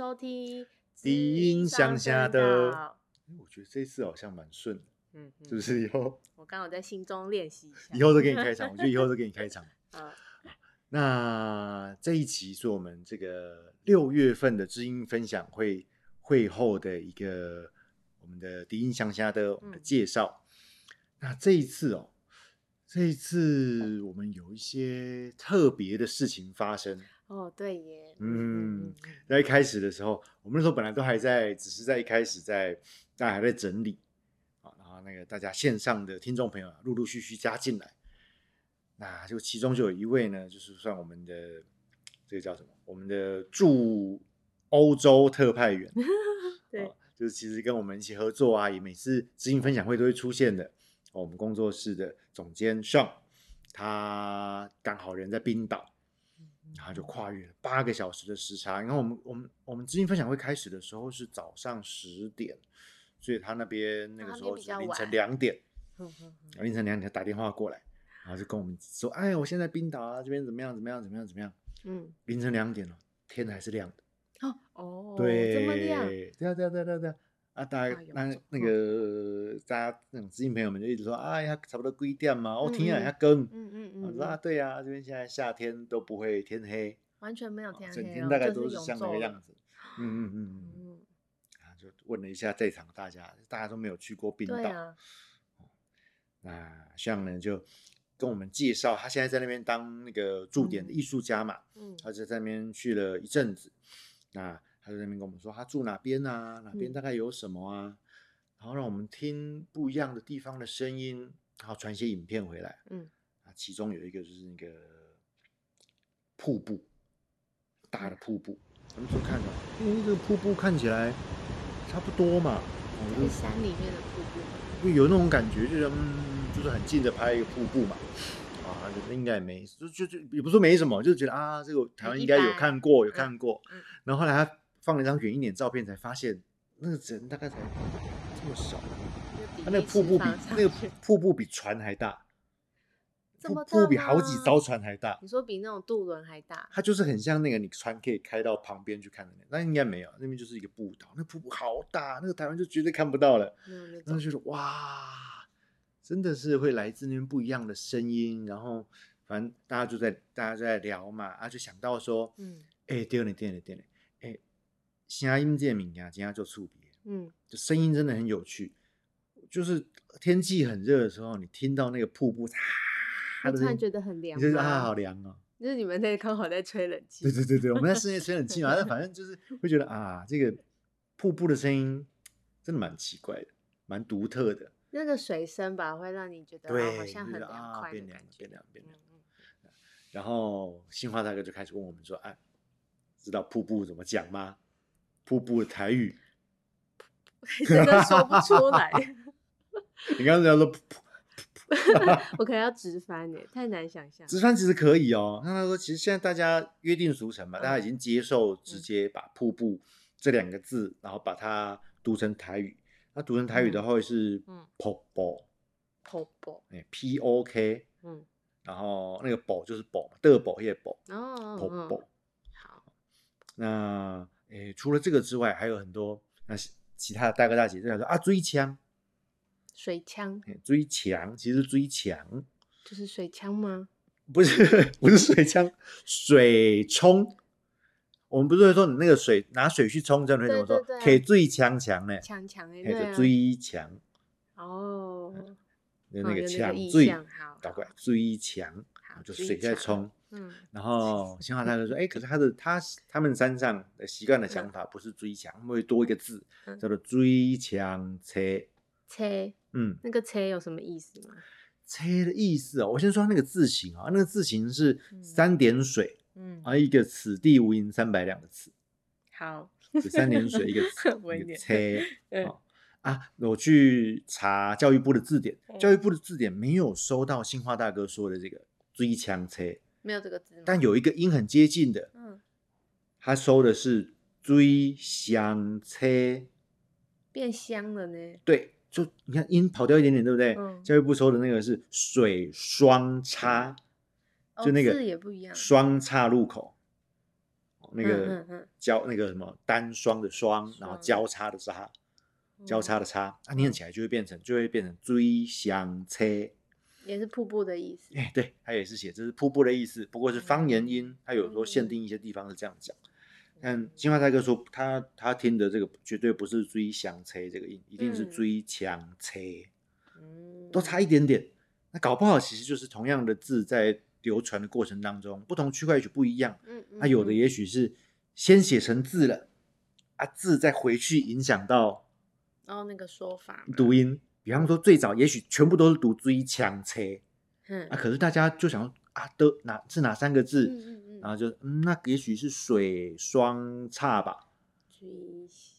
收听低音乡下的我觉得这次好像蛮顺的，嗯，嗯是不是？以后我刚好在心中练习一下。以后都给你开场，我觉得以后都给你开场。嗯那这一期是我们这个六月份的知音分享会会后的一个我们的低音乡下的我们的嗯介绍。那这一次哦，这一次我们有一些特别的事情发生。哦，对耶。嗯嗯在一开始的时候，我们那时候本来都还在，只是在一开始在大家还在整理啊，然后那个大家线上的听众朋友啊，陆陆续续加进来，那就其中就有一位呢，就是算我们的这个叫什么？我们的驻欧洲特派员，对哦就是其实跟我们一起合作啊，也每次知音分享会都会出现的。哦我们工作室的总监 Sean，他刚好人在冰岛，然后就跨越了八个小时的时差。然后我们我们我们资金分享会开始的时候是早上十点，所以他那边那个啊时候是凌晨两点，凌晨两点打电话过来，然后就跟我们说：“哎，我现在冰岛啊，这边怎么样怎么样怎么样怎么样？”嗯，凌晨两点了，天还是亮的。哦哦，对，这么亮，对啊，对啊，对啊，对啊，对啊。啊，大家那走那个大家那种知音朋友们就一直说，哎呀，差不多几点嘛，哦天啊，嗯嗯要更。嗯嗯嗯我说啊，嗯，对呀、这边现在夏天都不会天黑，完全没有天整黑哦，天大概都是像那个样子。嗯嗯嗯嗯。嗯，啊，就问了一下在场大家，大家都没有去过冰岛。那像呢就跟我们介绍，他现在在那边当那个驻点的嗯艺术家嘛，嗯他就在那边去了一阵子。那他就在那边跟我们说，他住哪边啊，哪边嗯大概有什么啊，然后让我们听不一样的地方的声音，然后传一些影片回来。嗯啊，其中有一个就是那个瀑布，大的瀑布。我们就看到，因为这个瀑布看起来差不多嘛，山里面的瀑布，就有那种感觉，就是嗯，就是很近的拍一个瀑布嘛，啊，那应该也没，就就就也不是说没什么，就是觉得啊，这个台湾一应该有看过，有嗯看过。嗯然后后来他放了一张远一点照片，才发现那个人大概才这么少，就他那个瀑布比那个瀑布比船还大，瀑布比好几艘船还大。你说比那种渡轮还大，它就是很像那个你船可以开到旁边去看的那，那应该没有，那边就是一个步道，那瀑布好大，那个台湾就绝对看不到了。然后，就是哇，真的是会来自那边不一样的声音，然后反正大家就在大家就在聊嘛，啊就想到说，嗯哎、对了对了对了，哎、声音这个物件真的就触别，嗯，就声音真的很有趣，就是天气很热的时候，你听到那个瀑布，它的声音会突然觉得很凉你就觉得啊好凉哦。就是你们在刚好在吹冷气，对对对对，我们在室内吹冷气嘛，但反正就是会觉得啊，这个瀑布的声音真的蛮奇怪的，蛮独特的。那个水声吧，会让你觉得好像很凉快变凉的感觉，变凉变凉然后新华大哥就开始问我们说：“哎，知道瀑布怎么讲吗？瀑布的台语，真 的说不出来，你刚刚讲说瀑布，我可能要直翻耶，太难想象。直翻其实可以哦。那他说，其实现在大家约定俗成嘛，大家已经接受直接把瀑布这两个字，然后把它读成台语。那读成台语的话会是嗯。瀑布，瀑布，哎，P O K，嗯，然后那个宝就是宝嘛，的宝也宝，哦，嗯瀑布。好，那诶，除了这个之外，还有很多那其其他的大哥大姐就想说啊，追枪，水枪诶追墙，其实追墙就是水枪吗？不是不是水枪，水冲。我们不是会说你那个水拿水去冲，这样你会怎么说？可以追强墙呢，强强哎，对啊，追墙，哦，那个有强追，意象，好，搞过来好追墙，好就水在冲。嗯，然后新华大哥说：“哎，可是他的他他们山上的习惯的想法不是追墙，他们会多一个字嗯。叫做追墙车。车。嗯，那个车有什么意思吗？车的意思哦，我先说那个字形啊，那个字形是嗯。三点水，嗯，啊一个此地无银三百两的词，好，就三点水一个 词一个车。嗯。哦。啊，我去查教育部的字典，嗯。教育部的字典没有收到新华大哥说的这个追墙车，没有这个字吗？但有一个音很接近的，嗯，他收的是追香车，变香了呢。对，就你看音跑掉一点点，对不对？嗯教育部收的那个是水双叉，哦就那个字也不一样双叉路口。哦那嗯个嗯嗯交那个什么单双的双，然后双交叉的叉，交叉的叉，它念起来就会变成就会变成追香车。也是瀑布的意思。哎，对，它也是写这是瀑布的意思，不过是方言音，它有时候限定一些地方是这样讲。但金华大哥说他他听的这个绝对不是追相车这个音，一定是嗯追强车，嗯，都差一点点。那搞不好其实就是同样的字在流传的过程当中，不同区块也许不一样。嗯，嗯，那有的嗯也许是先写成字了，啊，字再回去影响到哦那个说法嘛读，音。比方说最早也许全部都是读追抢车，嗯。啊，可是大家就想啊，都哪是哪三个字？嗯嗯嗯，然后就嗯，那也许是水双叉吧，追，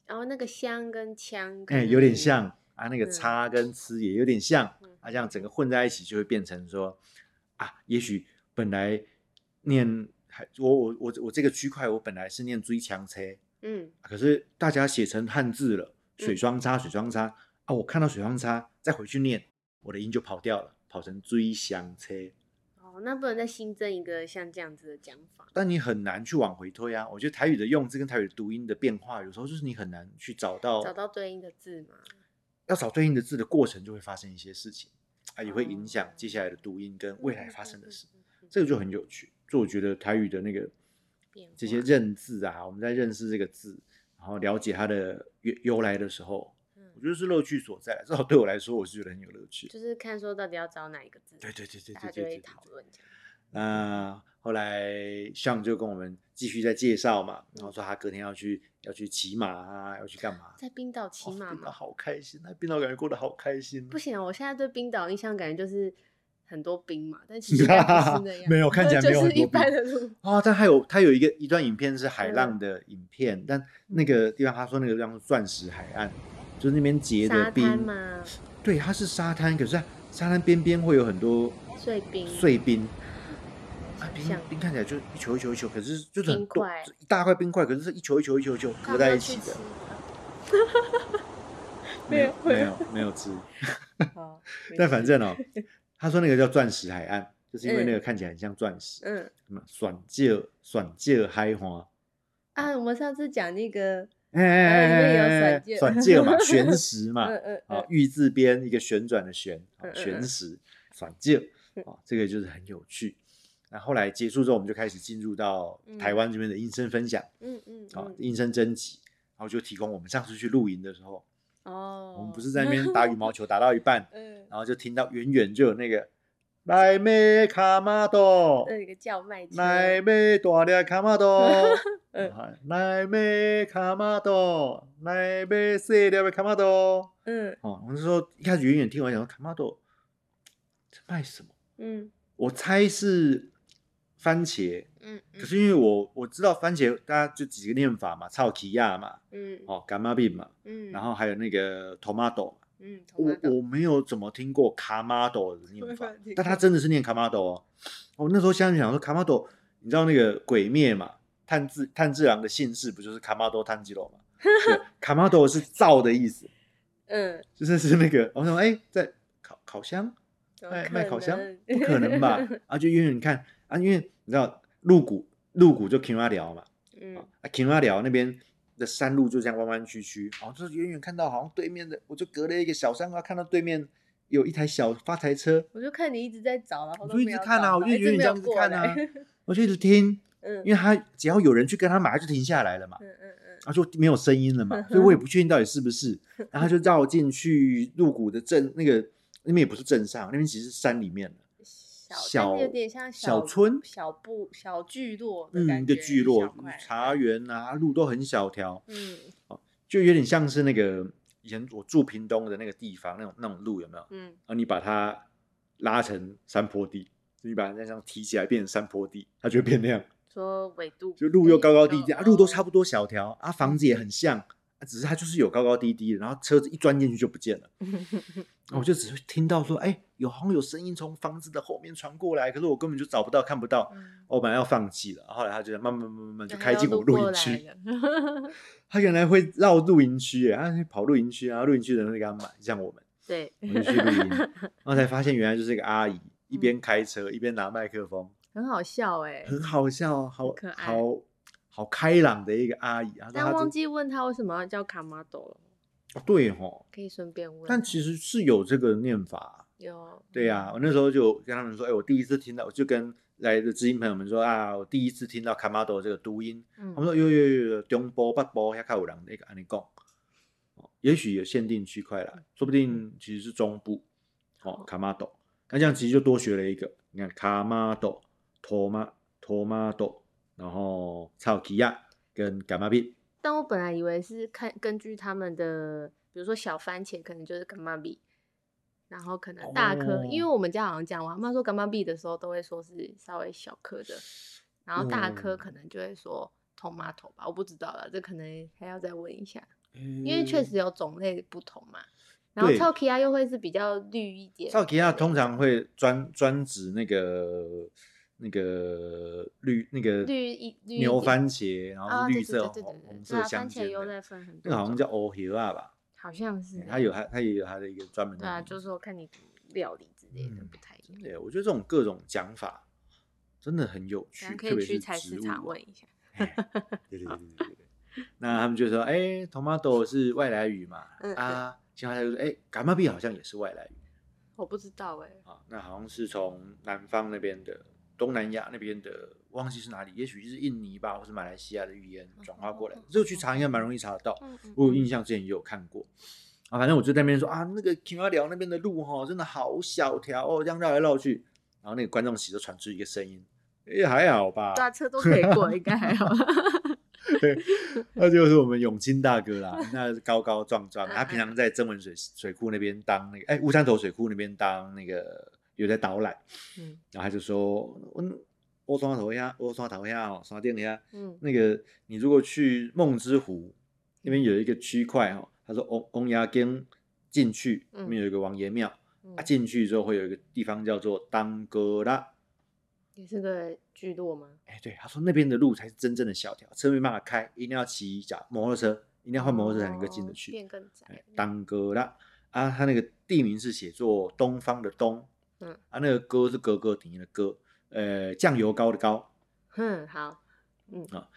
然后那个香跟枪，哎、有点，像啊，那个嗯。叉跟吃也有点像嗯。啊，这样整个混在一起就会变成说啊，也许本来念还我我我我这个区块我本来是念追强车，嗯。可是大家写成汉字了，水嗯。双叉水双叉啊，我看到水方差再回去念，我的音就跑掉了，跑成追香车。哦，那不能再新增一个像这样子的讲法，但你很难去往回推啊。我觉得台语的用字跟台语的读音的变化，有时候就是你很难去找到找到对应的字嘛，要找对应的字的过程，就会发生一些事情啊，也会影响哦接下来的读音跟未来发生的事，这个就很有趣。所以我觉得台语的那个这些认字啊，我们在认识这个字，然后了解它的由由来的时候，嗯我觉得是乐趣所在。至少对我来说，我是觉得很有乐趣。就是看说到底要找哪一个字，对对对对大家就会对对对。讨论这样。那后来向就跟我们继续在介绍嘛，然后说他隔天要去要去骑马啊，要去干嘛？在冰岛骑马吗？哦好开心，那冰岛感觉过得好开心。不行啊，我现在对冰岛印象感觉就是很多冰嘛，但其实不是 那样，没有看起来 没有就是一般的路。啊，但还有他有一个一段影片是海嗯浪的影片，但那个地方他说那个地方是钻石海岸，就是那边结的冰，吗，对，它是沙滩，可是沙滩边边会有很多碎冰，碎冰。啊，冰冰看起来就一球一球一球，可是就是很多一大块冰块，可是是一球一球一球一球合在一起的。没有 没有没有吃，好，但反正哦，他说那个叫钻石海岸，就是因为那嗯。个看起来很像钻石，嗯。什么选借选借嗨花，啊，我们上次讲那个，哎哎哎里面有哎哎选借选借嘛，玄石嘛，啊嗯，玉字边一个旋转的旋，啊嗯嗯玄嗯。石选借，嗯。啊，这个就是很有趣。那后来结束之后，我们就开始进入到台湾这边的音声分享嗯嗯啊嗯，，音声征集，然后就提供我们上次去露营的时候，哦，我们不是在那边打羽毛球打到一半，嗯，然后就听到远远就有那个来妹卡玛多，那有一个叫卖车，来妹大粒卡玛多，来妹卡玛多，来妹细粒的卡玛多。嗯。哦，我是说一开始远远听完，想说卡玛多在卖什么？嗯。我猜是番茄，嗯可是因为我我知道番茄，大家就几个念法嘛，草奇亚嘛，嗯。哦，干妈病嘛，嗯，然后还有那个 tomato 嘛。嗯，我我没有怎么听过卡马多的念法但他真的是念卡马多哦。我那时候想想说卡马多，你知道那个鬼灭嘛？炭治炭治郎的姓氏不就是卡马多炭治郎吗？对，卡马多是造的意思，嗯，就是是那个，我想说，哎，在烤烤箱卖卖烤箱，不可能吧？啊，就因为你看啊，因为你知道鹿谷鹿谷就 King 阿寮嘛，嗯啊，King 阿寮那边的山路就这样弯弯曲曲，哦，就是远远看到好像对面的，我就隔了一个小山啊，看到对面有一台小发财车，我就看你一直在找，然后我就一直看啊我就远远这样子看啊 我就一直听，嗯。因为他只要有人去跟他买，他就停下来了嘛，嗯嗯嗯。然后就没有声音了嘛，所以我也不确定到底是不是，然后他就绕进去入谷的镇那个那边也不是镇上，那边其实是山里面的。小，小有点像小村小部、小聚落的嗯，感觉，一个聚落，茶园啊，路都很小条，嗯。就有点像是那个以前我住屏东的那个地方那种那种路有没有？嗯。然后你把它拉成山坡地，你把它这样提起来变成山坡地，它就会变那样，说纬度就路又高高低低，啊，路都差不不多小条，啊，房子也很像，啊只是它就是有高高低低的，然后车子一钻进去就不见了。啊 我就只会听到说，哎，有好像有声音从房子的后面传过来，可是我根本就找不到，看不到。嗯我本来要放弃了，后来他就慢慢慢慢慢就开进我露营区。他原来会绕露营区耶，他去跑露营区，然后露营区的人会给他买，像我们，对，我就去露营，然后才发现原来就是一个阿姨，一边开车一边拿麦克风，很好笑哎，很好笑，好可爱好好开朗的一个阿姨啊。但忘记问他为什么要叫卡玛斗了，哦对吼，可以顺便问。但其实是有这个念法。有对呀、我那时候就跟他们说，哎，我第一次听到，我就跟来的知音朋友们说啊，我第一次听到卡玛多这个读音，嗯他们说有有有有，中部北部遐较有人那个安尼讲，哦，也许有限定区块啦，说不定其实是中部，哦，卡玛多，那这样其实就多学了一个，你看卡玛多、托马托马多，然后草奇亚跟伽马币，但我本来以为是看根据他们的，比如说小番茄可能就是干妈比，然后可能大颗，因为哦我们家好像讲，我阿妈说干妈比的时候都会说是稍微小颗的，然后大颗哦可能就会说 tomato 吧，我不知道了，这可能还要再问一下，因因为确实有种类不同嘛。然后对超 k 亚又会是比较绿一点，草奇亚通常会专专指那个那个绿那个绿牛番茄，然后绿色、对对对对对，红红色对啊，番茄油再的，分很多那个好像种叫欧希亚吧，好像是欸，它有它它也有它的一个专门的对啊，就是说看你煮料理之类的嗯不太一样。对，我觉得这种各种讲法真的很有趣，咱可以去菜市场问一下。哎对对对对对对。那他们就说，哎，tomato 是外来语嘛，嗯啊，其他他就说，哎，伽马币好像也是外来语我不知道哎、啊，那好像是从南方那边的东南亚那边的，忘记是哪里，也许是印尼吧，或是马来西亚的语言转化过来的，这个去查应该蛮容易查得到。我有印嗯象之前也有看过啊，反正我就在那边说啊，那个青蛙寮那边的路哈，真的好小条哦，这样绕来绕去。然后那个观众席就传出一个声音，哎，还好吧对，啊，车都可以过，应该还好。对 那就是我们永清大哥啦，那高高壮壮，嗯 他平常在曾文水水库那边当那个，哎，乌山头水库那边当那个有在导览，嗯然后他就说，我我刷头下，我刷头下哦，山顶下，嗯那个你如果去梦之湖那边有一个区块哦，他说翁翁牙根进去，那边有一个王爷庙，嗯啊，进去之后会有一个地方叫做当哥拉。也是个聚落吗？哎，对，他说那边的路才是真正的小条，车没办法开，一定要骑脚摩托车，一定要换摩托车才能够进得哦去。变更窄哎。当哥拉啊，他那个地名是写作东方的东，嗯。啊，那个哥是哥哥底的哥，呃，酱油膏的膏，嗯，好，嗯。啊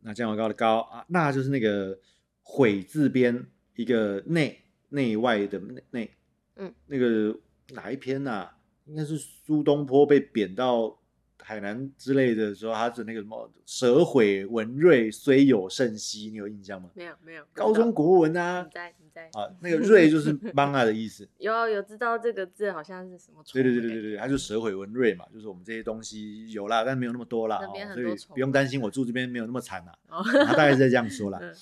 那酱油膏的膏啊，那就是那个悔字边一个内内外的内内，嗯，那个哪一篇呐、应该是苏东坡被贬到海南之类的时候，他是那个什么“蛇毁文瑞，虽有甚兮”，你有印象吗？没有没有，高中国文啊你，在你在啊，那个 瑞就是 manga 的意思。有有知道这个字好像是什么虫对？对对对对对，它就蛇毁文瑞嘛，就是我们这些东西有啦，但没有那么多啦，所以不用担心我住这边没有那么惨啦。哦，他大概是在这样说啦。嗯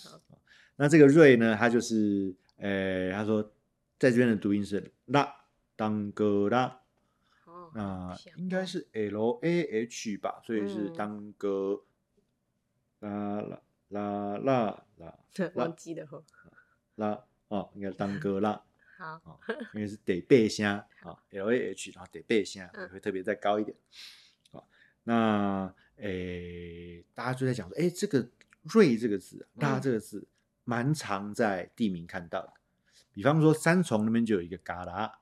那这个瑞呢，它就是，呃，他说在这边的读音是拉当哥拉，哦，那应该是 L A H 吧，所以是嗯当哥啦啦啦啦啦 对，忘记了吼。啦哦，应该当歌啦。好，哦，因为是得背声啊，L A H，然后得背声嗯会特别再高一点。好，那诶，大家就在讲说，诶，这个“瑞”这个字啊，“拉”嗯这个字，蛮常在地名看到的。比方说三重那边就有一个“嘎啦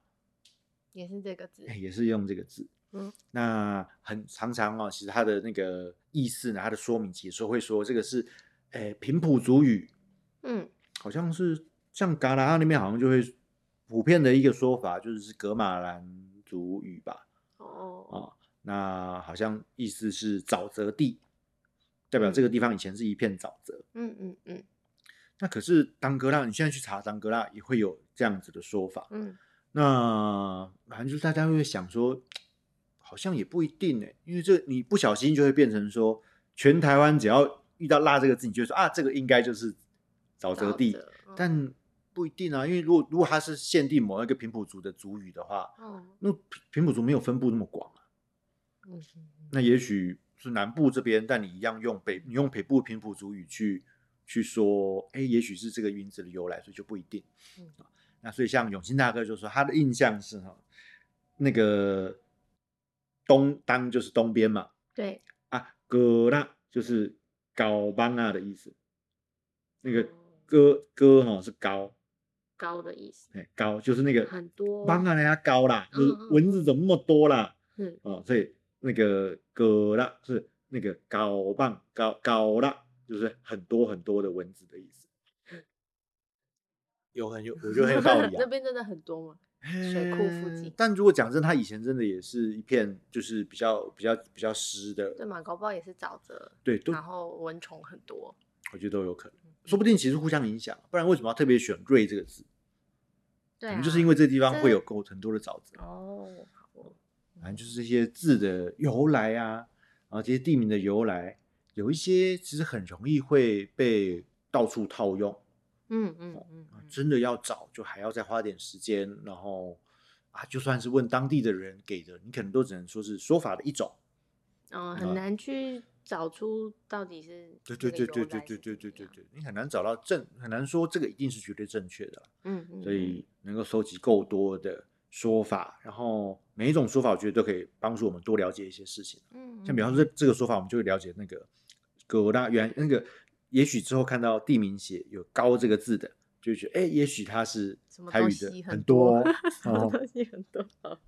也是这个字”，诶，也是用这个字。嗯，那很常常哦，其实它的那个意思呢，它的说明解说会说这个是，诶，平埔族语，嗯好像是像嘎啦那边好像就会普遍的一个说法，就是是格马兰族语吧，哦，啊、那好像意思是沼泽地，代表这个地方以前是一片沼泽。嗯嗯嗯那可是当格拉，你现在去查当格拉也会有这样子的说法。嗯那反正就是大家会想说，好像也不一定呢，因为这你不小心就会变成说，全台湾只要遇到“辣”这个字，你就会说啊，这个应该就是沼泽地。嗯但不一定啊，因为如果如果它是限定某一个平埔族的族语的话，哦，那平平埔族没有分布那么广啊。嗯那也许是南部这边，但你一样用北，你用北部平埔族语去去说，哎，也许是这个名字的由来，所以就不一定。那所以像永清大哥就说，他的印象是哈，那个东当就是东边嘛，对，啊，格拉就是高邦啊的意思，那个哦哥哥哈是高，高的意思，哎，高就是那个很多邦啊，人家高啦，嗯嗯蚊子怎么那么多啦？嗯哦，所以那个格拉是那个高棒高高啦就是很多很多的蚊子的意思。有很有，我觉得很有道理啊。那边真的很多吗？水库附近嗯但如果讲真，它以前真的也是一片，就是比较比较比较湿的，对嘛，搞不好也是沼泽，对，然后蚊虫很多。我觉得都有可能，说不定其实互相影响，不然为什么要特别选“瑞”这个字？对、啊，可能就是因为这个地方这会有够很多的沼泽，哦反正就是这些字的由来啊，然后这些地名的由来，有一些其实很容易会被到处套用。嗯嗯嗯真的要找，就还要再花点时间，然后啊，就算是问当地的人给的，你可能都只能说是说法的一种。嗯，啊很难去找出到底是对对对对对对对对对对对，你很难找到正，很难说这个一定是绝对正确的啦。嗯嗯，所以能够收集够多的说法，然后每一种说法，我觉得都可以帮助我们多了解一些事情。嗯，嗯，像比方说这这个说法，我们就会了解那个葛大原来那个，也许之后看到地名写有“高”这个字的，就会觉得哎，也许它是台语的很多多，什么哦东西很多，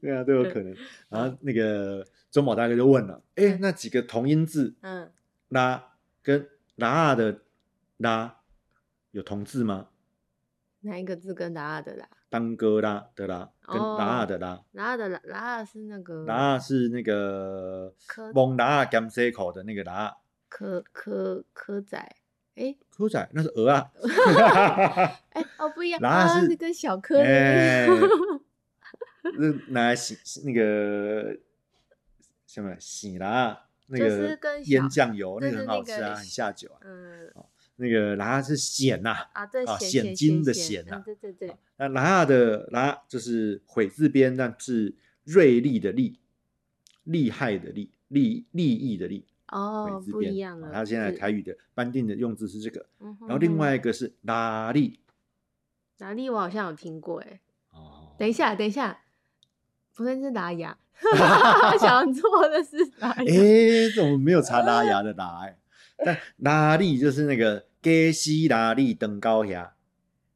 对啊，都有可能。然后那个中宝大哥就问了，哎，嗯那几个同音字嗯，拉跟拉的拉有同字吗？哪一个字跟拉的啦？当哥拉的拉跟哦拉的拉，拉的拉拉是那个拉是那个科蒙拉甘塞口的那个拉，科科科仔，哎科仔那是鹅啊。哎哦不一样，拉啊是是跟小科那 拿来洗那个什么洗啦，那就是个腌酱油那个就是那个很好吃啊，很下酒啊。嗯那个拉是咸呐，啊对啊显显金的显显啊嗯对对对，那拉的拉就是悔字边，但是锐利的利，厉害的利，利利益的利。哦字不一样了，啊它现在台语的班定的用字是这个，嗯然后另外一个是拉力。拉力我好像有听过哎，哦，等一下等一下，不是是拉牙，想做的是拉 雅，哎，怎么没有查拉牙的 拉？哎，但拉力就是那个给西拉力登高崖。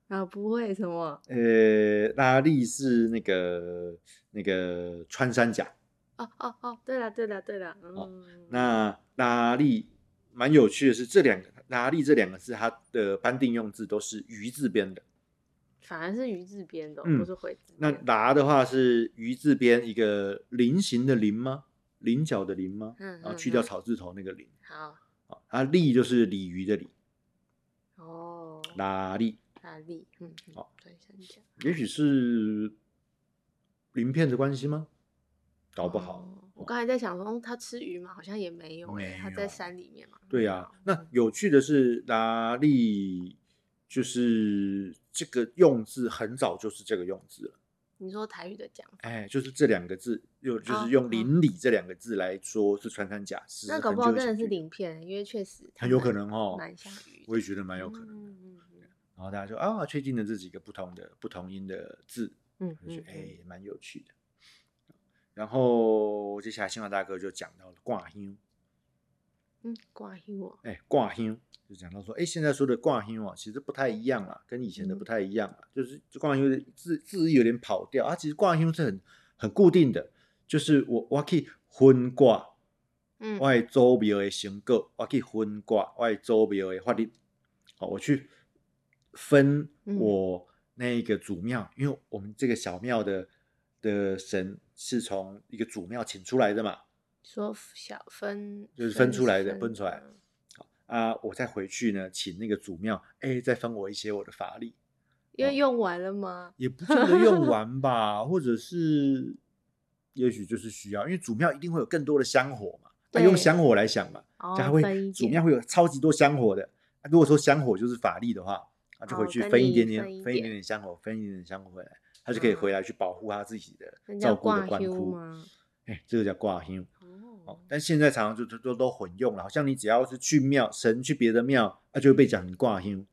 啊不会什么呃，拉力是那个那个穿山甲。哦哦哦，对了对了对了，哦嗯，那拉力蛮有趣的是，这两个拉力这两个字，它的班定用字都是鱼字边的。反而是鱼字边的哦，嗯不是回字那，拉的话是鱼字边一个菱形的菱吗？菱角的菱吗？嗯然后去掉草字头那个菱。好啊，啊，鲤就是鲤鱼的鲤，哦，拉力，拉力，嗯，嗯好，对，想讲，也许是鳞片的关系吗？搞不好。哦我刚才在想说，他吃鱼吗？好像也没有他在山里面嘛。对呀、那有趣的是，拉力就是这个用字很早就是这个用字了，你说台语的讲法，哎，就是这两个字，又就哦是用“哦邻里”这两个字来说是穿山甲，是那搞不好真的是鳞片，因为确实很有可能哦蛮像鱼，我也觉得蛮有可能的。嗯嗯然后大家说啊，确定了这几个不同的不同音的字，嗯嗯嗯我就觉得哎，蛮有趣的。然后接下来新华大哥就讲到了挂香，嗯，挂鱼哦，哎，挂香就讲到说，哎，现在说的挂香哦，其实不太一样啦，跟以前的嗯。不太一样啦，就是这挂香的字字义有点跑掉啊。其实挂香是很很固定的，就是我我可以分挂，嗯。我的周庙的成果，我可以分挂我的周庙的法律，好，我去分嗯。我那个祖庙，因为我们这个小庙的的神是从一个祖庙请出来的嘛，说小分就是分出来的分分出来嗯啊，我再回去呢，请那个祖庙，哎，再分我一些我的法力，哦因为用完了吗？也不见得用 完吧，或者是也许就是需要，因为祖庙一定会有更多的香火嘛，那、用香火来想嘛，哦就还会分祖庙会有超级多香火的。啊、如果说香火就是法力的话，啊，就回去分一点点，分一点点点香火，分一点点香火回来，他就可以回嗯来去保护他自己的照顾的挂修官窟。吗？哎，这个叫挂香。哦哦，，但现在常常就都都都混用了，好像你只要是去庙神去别的庙，啊，就会被讲你挂香。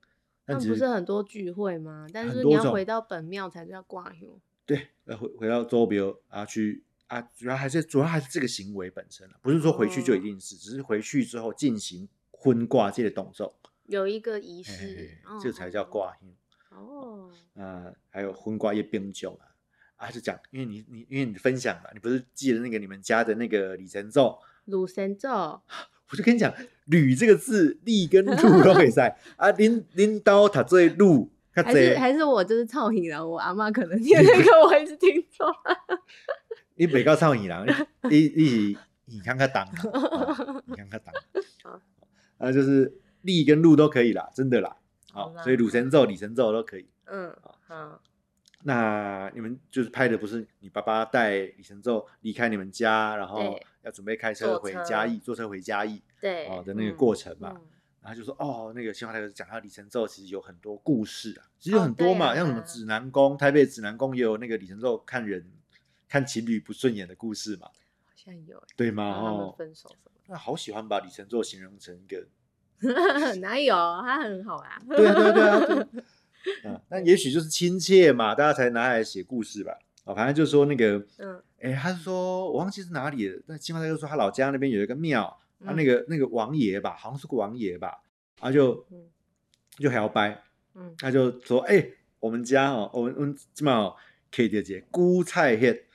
但那不是很多聚会吗？但是你要回到本庙才叫挂香。对，呃，回回到周边啊去啊，主要还是主要还是这个行为本身了，不是说回去就一哦定是，只是回去之后进行婚挂这个动作，有一个仪嘿嘿式嘿，哦这才叫。挂香。哦哦，啊，还有荤瓜叶冰酒啊，啊就讲，因为你你因为你分享嘛，你不是记得那个你们家的那个李神咒，鲁神咒，我就跟你讲，吕这个字，力跟路都可以在啊。拎拎刀，他最路，他还是还是我就是操你了，我阿妈可能 念那个我一直听错。你北高唱你郎，你你是你看看当，哦你看看当好，啊，就是力跟路都可以啦，真的啦。好，所以鲁神咒、李神咒都可以。嗯，好，那你们就是拍的不是你爸爸带李神咒离开你们家，然后要准备开车回嘉义，坐车回嘉义对哦的那个嗯过程嘛。嗯然后就说哦，那个新华台讲到李神咒，其实有很多故事啊，其实很多嘛，像什么指南宫，台北指南宫也有那个李神咒看人看情侣不顺眼的故事嘛，好像有欸，对吗？哦，分手什那好喜欢把李神咒形容成一个，么？哪有？他很好啊。对啊，对啊，对 啊，对啊嗯，那也许就是亲切嘛，大家才拿来写故事吧。哦、反正就说那个，嗯哎，他是说我忘记是哪里了，那金华大哥说他老家那边有一个庙，他、嗯那个那个王爷吧，好像是个王爷吧，然后就嗯就还要掰，嗯他就说：“哎、我们家哦，我们我们基本上可以理解菇菜叶、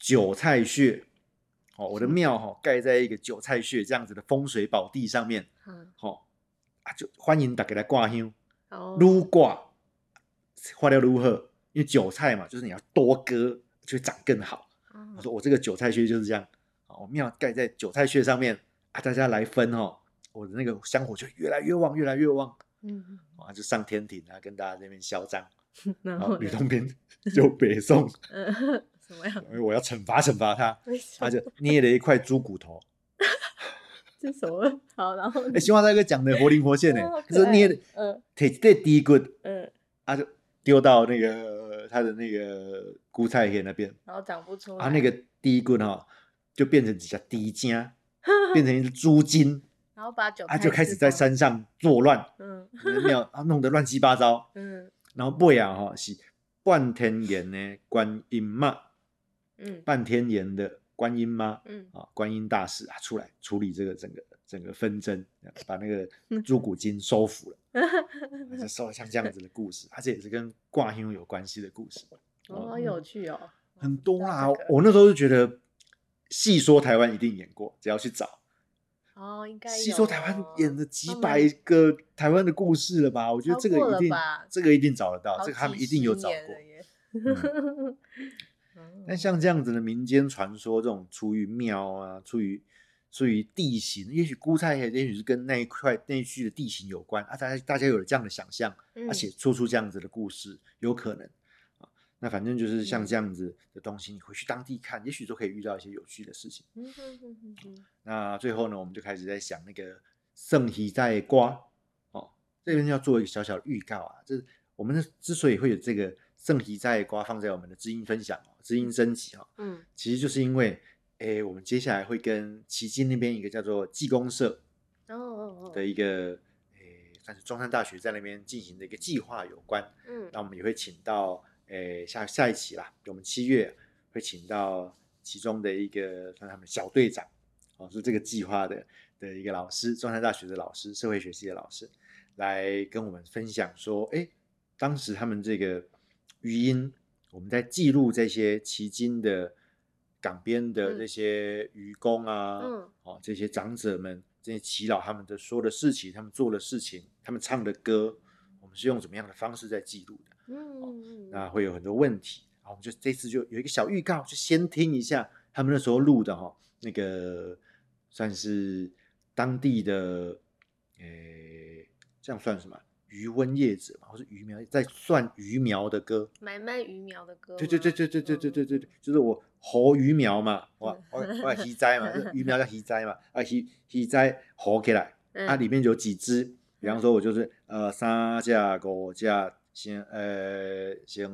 韭菜穴，哦，我的庙哈、哦、盖在一个韭菜穴这样子的风水宝地上面，嗯，哦啊，就欢迎大家来挂香，哦，撸挂花掉如何？因为韭菜嘛，就是你要多割，就会长更好。哦他说我这个韭菜穴就是这样，哦，我庙盖在韭菜穴上面啊，大家来分哦，我的那个香火就越来越旺，越来越旺。”嗯，啊，就上天庭啊，跟大家在那边嚣张。然然后吕洞宾 就北宋，嗯，什么样？因为我要惩罚惩罚他，他就？捏了一块猪骨头。这什么？好，然后哎，新华大哥讲的活灵活现呢 哦好，可爱就是捏的嗯铁这第一棍，嗯，他就丢到那个他的那个菇菜叶那边，然后长不出来。啊，那个第一棍哈就变成几下低尖，变成一只猪精，然后把韭菜啊，就开始在，山上作乱，嗯庙啊弄得乱七八糟。嗯然后尾啊哈是半天岩的观音妈。嗯半天岩的观音妈嗯啊，观音大使啊出来处理这个整个整个纷争，把那个猪骨精收服了，就收了像这样子的故事，而且也是跟挂香有关系的故事，哦，好有趣哦，很多啦。我那时候就觉得，细说台湾一定演过，只要去找。哦，应该细有说台湾哦演了几百个台湾的故事了吧？我觉得这个一定这个一定找得到，好这个他们一定有找过。耶但像这样子的民间传说，这种出于庙啊，出于出于地形，也许估菜也也许是跟那一块那一区的地形有关啊，大家大家有了这样的想象，嗯而且说出这样子的故事，有可能啊。那反正就是像嗯这样子的东西，你回去当地看，也许都可以遇到一些有趣的事情。那最后呢，我们就开始在想那个圣喜在瓜哦，这边要做一个小小的预告啊，就是我们之所以会有这个圣喜在瓜放在我们的知音分享哦，知音升级哈、哦，嗯其实就是因为，诶，我们接下来会跟奇迹那边一个叫做技工社哦哦哦，的一个，诶，算是中山大学在那边进行的一个计划有关。嗯那我们也会请到，诶，下下一期啦，我们七月会请到其中的一个算他们小队长，哦，是这个计划的的一个老师，中山大学的老师，社会学系的老师，来跟我们分享说，诶，当时他们这个语音，我们在记录这些旗津的港边的嗯这些渔工啊，嗯哦，这些长者们，这些耆老他们的说的事情，他们做的事情，他们唱的歌，我们是用怎么样的方式在记录的？嗯，那会有很多问题。然后我们就这次就有一个小预告，就先听一下他们那时候录的哈、那个算是当地的，诶，这样算什么？渔温叶子嘛，或是鱼苗在算鱼苗的歌。买卖鱼苗的歌吗，对对对对对对对对对嗯对，就是我活鱼苗嘛，我嗯 我我鱼栽嘛，这鱼苗叫鱼栽嘛，啊鱼鱼栽活起来，嗯它里面有几只，比方说我就是呃三架五架先呃先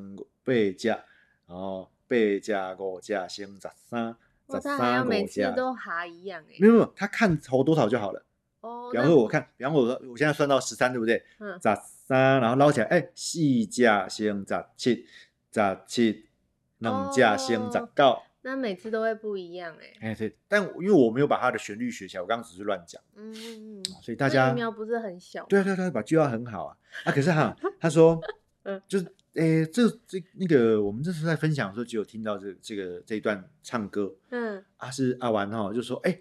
八架，然后八架五架先十三，哇，十他还要三每次，都哈一样哎没，有没有，他看投多少就好了。哦，比方那说我看，比方说我现在算到十三，对不对？嗯十三，然后捞起来，哎，四架先十七，十七，两架先十哦九。那每次都会不一样哎，哎，对，但因为我没有把它的旋律学起来，我刚刚只是乱讲，嗯嗯嗯，所以大家苗不是很小，对啊对啊对啊，把句号很好啊啊！可是哈，他说 嗯，就是诶，这这那个我们这次在分享的时候，只有听到这这个这一段唱歌嗯啊，是阿玩哈，就说哎，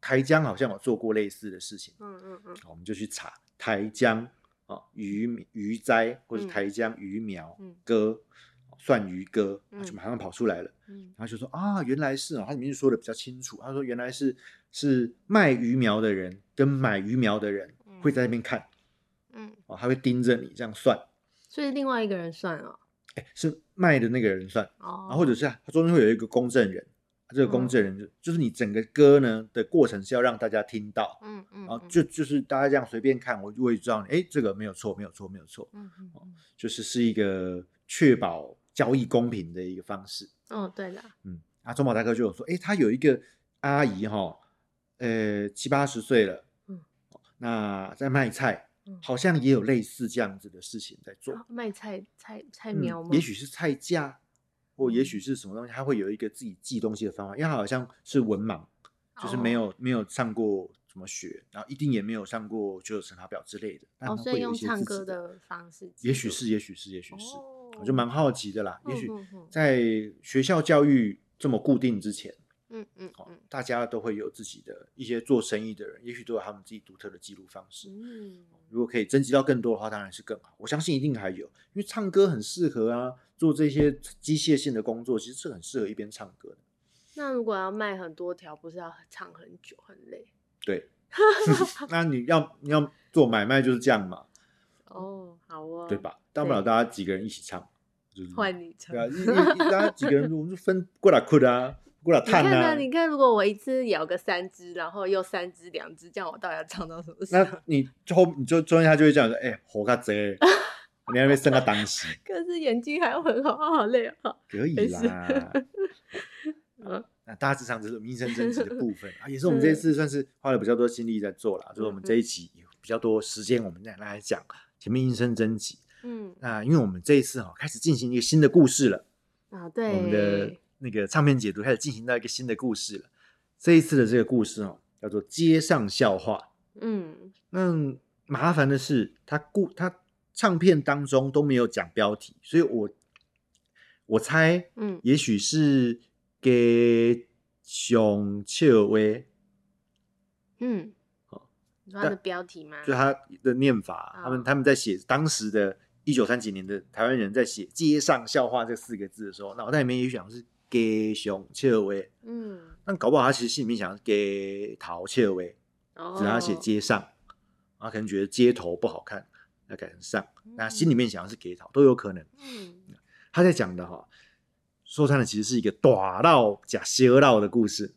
台江好像有做过类似的事情，嗯嗯嗯。我们就去查台江啊鱼鱼灾或者嗯。台江鱼苗嗯。歌。蒜鱼歌嗯。就马上跑出来了，嗯。然后就说啊，原来是哦，他里面就说的比较清楚。他说原来是是卖鱼苗的人跟买鱼苗的人会在那边看嗯，哦，他会盯着你这样算，所以另外一个人算哦，哎，是卖的那个人算，哦，然后或者是他中间会有一个公证人，这个公嗯。证人就就是你整个歌呢的过程是要让大家听到，嗯嗯，然后嗯。就就是大家这样随便看，我我也知道你，哎，这个没有错，没有错，没有错，嗯就是是一个确保交易公平的一个方式。哦，对了，嗯，啊，中宝大哥就有说，哎，他有一个阿姨哈，呃，七八十岁了，嗯，那在卖菜，嗯。好像也有类似这样子的事情在做，啊卖菜菜菜嗯苗吗？也许是菜价，或也嗯许是什么东西，他会有一个自己记东西的方法，因为他好像是文盲，就是没哦有、没有上过什么学，然后一定也没有上过九九乘法表之类的，但哦，所以用唱歌的方式记，也许是，也许是，也许是，哦我就蛮好奇的啦。也许在学校教育这么固定之前，嗯嗯哦嗯，大家都会有自己的一些做生意的人，也许都有他们自己独特的记录方式。嗯，如果可以征集到更多的话，当然是更好。我相信一定还有，因为唱歌很适合啊，做这些机械性的工作，其实是很适合一边唱歌的。那如果要卖很多条，不是要唱很久很累？对，那你要你要做买卖就是这样嘛，哦，好哦，对？吧？大不了大家几个人一起唱，就是换你唱对。啊，一一一大家几个人我们就分过来困啊，过来你看呢？啊。你看，如果我一次咬个三只，然后又三只、两只，这样我到底要唱到什么时候？那 你后你就中间他就会这样说，哎、火卡贼，你还没升到当时，可是眼睛还要很好，好累啊！可以啦。嗯那大致上就是民生征集的部分啊，也是我们 这一次算是花了比较多心力在做啦，就是我们这一期有比较多时间，我们再来讲前面民生征集。嗯那因为我们这一次哈、开始进行一个新的故事了，啊，对我们的对，那个唱片解读开始进行到一个新的故事了。这一次的这个故事哦，叫做街上笑话。嗯那麻烦的是，他故他唱片当中都没有讲标题，所以我我猜，嗯也许是给熊笑威，嗯，好你说它的标题吗？就他的念法，他们哦他们在写当时的一九三几年的台湾人在写“街上笑话”这四个字的时候，脑袋里面也许想是给熊笑威，嗯，但搞不好他其实心里面想是给桃笑威，哦，只是他写街上，他可能觉得街头不好看，那改成上，那心里面想的是给桃都有可能。嗯。他在讲的哈，说穿了其实是一个短道假邪道的故事。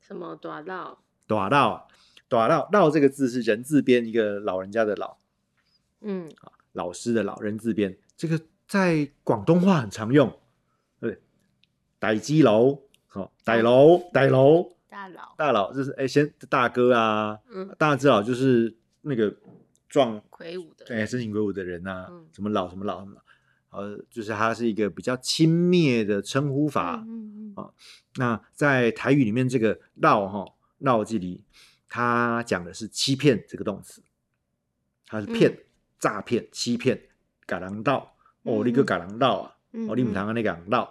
什么短道？短道啊，大闹闹这个字是人字边一个老人家的老，嗯。老师的老人字边，这个在广东话很常用，对，大基佬，好，大佬，大佬，大佬大佬就是哎，先大哥啊，嗯。大只佬就是那个壮魁梧的哎身形魁梧的人呐、嗯。什么老什么老什么老，呃，就是他是一个比较轻蔑的称呼法。嗯嗯嗯。啊那在台语里面，这个“绕”哈“绕”这里，他讲的是欺骗这个动词，他是骗、嗯诈骗、欺骗、改狼道哦，嗯你个改狼道啊，嗯哦，你唔堂那个狼道啊，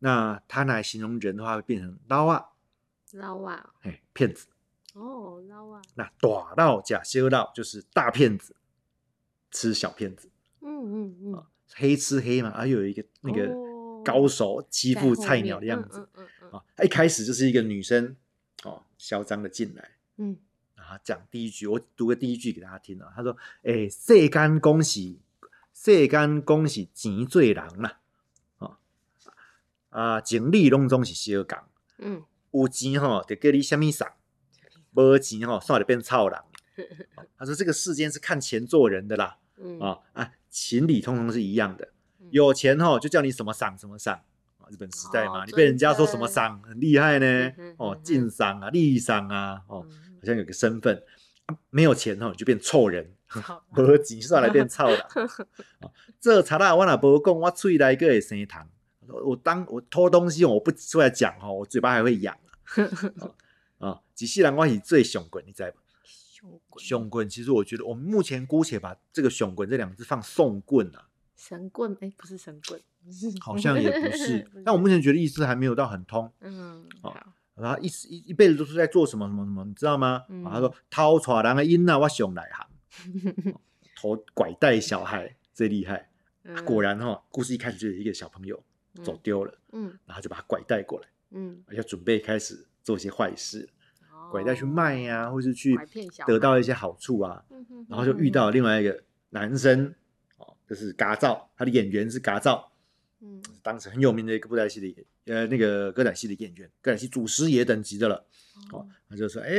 那它来形容人的话，会变成捞啊，捞啊，哎，骗子。哦捞啊，那大闹假修闹就是大骗子吃小骗子，嗯嗯嗯，黑吃黑嘛，还有一个那个哦高手欺负菜鸟的样子。嗯嗯嗯啊，他一开始就是一个女生哦，嚣张的进来，嗯然后讲第一句，我读个第一句给大家听啊。他说：“诶、世间恭喜，世间恭喜钱最人啦，啊啊，情理拢总是相共，嗯有钱吼就叫你什么送，无钱吼算就变臭人。啊他说这个世间是看钱做人的啦，嗯啊啊，情理通通是一样的，嗯有钱吼就叫你什么赏什么赏。啊日本时代嘛，哦你被人家说什么尊称赏很厉害呢嗯？哦晋赏啊，利赏啊，哦，嗯好像有个身份，啊没有钱哦，你就变臭人，好无钱算来变臭人。哦这查啦，我若无讲，我嘴来个会生痰。我当我偷东西，我不出来讲哈，我嘴巴还会痒啊。啊，几细人关系最凶棍，你知道不？凶棍凶棍，其实我觉得我们目前姑且把这个凶棍这两个字放送棍啊，神棍哎，不是神棍，好像也不是。但我目前觉得意思还没有到很通。嗯哦好然后一一一辈子都是在做什么什么什么，你知道吗？嗯啊他说偷带人的囡仔，我熊来行，头拐带小孩最厉害。嗯果然哈、故事一开始就有一个小朋友走丢了，嗯。然后就把他拐带过来，嗯，要准备开始做一些坏事，哦。拐带去卖呀、或是去得到一些好处啊。然后就遇到另外一个男生，哦，就是嘎造，他的演员是嘎造，嗯。当时很有名的一个布袋戏的演，呃，那个歌仔戏的演员，歌仔戏祖师爷等级的了。哦。哦，他就说，哎、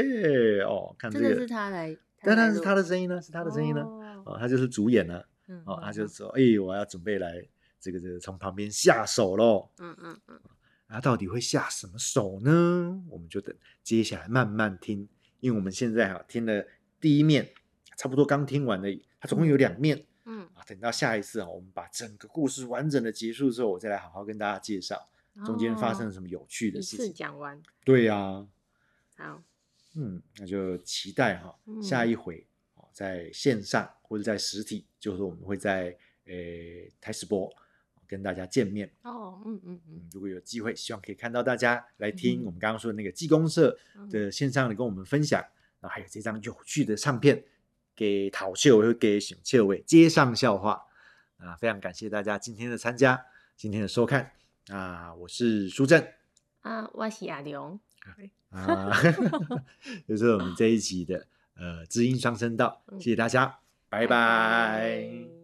哦，看这真的是，他来，但但是他的声音呢，是他的声音呢。哦。哦，他就是主演呢。嗯哦，他嗯。就说，哎、我要准备来这个这个从旁边下手喽。嗯嗯嗯啊，到底会下什么手呢？我们就等接下来慢慢听，因为我们现在哈、听了第一面，差不多刚听完而已，它总共有两面嗯啊。等到下一次啊，我们把整个故事完整的结束之后，我再来好好跟大家介绍嗯，中间发生了哦什么有趣的一次事情。讲完，对呀、好，嗯，那就期待哈、下嗯一回哦，在线上或者在实体，就是我们会在诶台视播跟大家见面。哦，嗯嗯嗯。嗯，如果有机会，希望可以看到大家来听嗯我们刚刚说的那个技工社嗯的线上的跟我们分享，然后还有这张有趣的唱片给讨秀会给醒秀伟接上笑话。啊，非常感谢大家今天的参加，今天的收看。啊，我是苏正啊，我是阿龙，啊，就是我们这一集的呃知音双声道，谢谢大家，拜。拜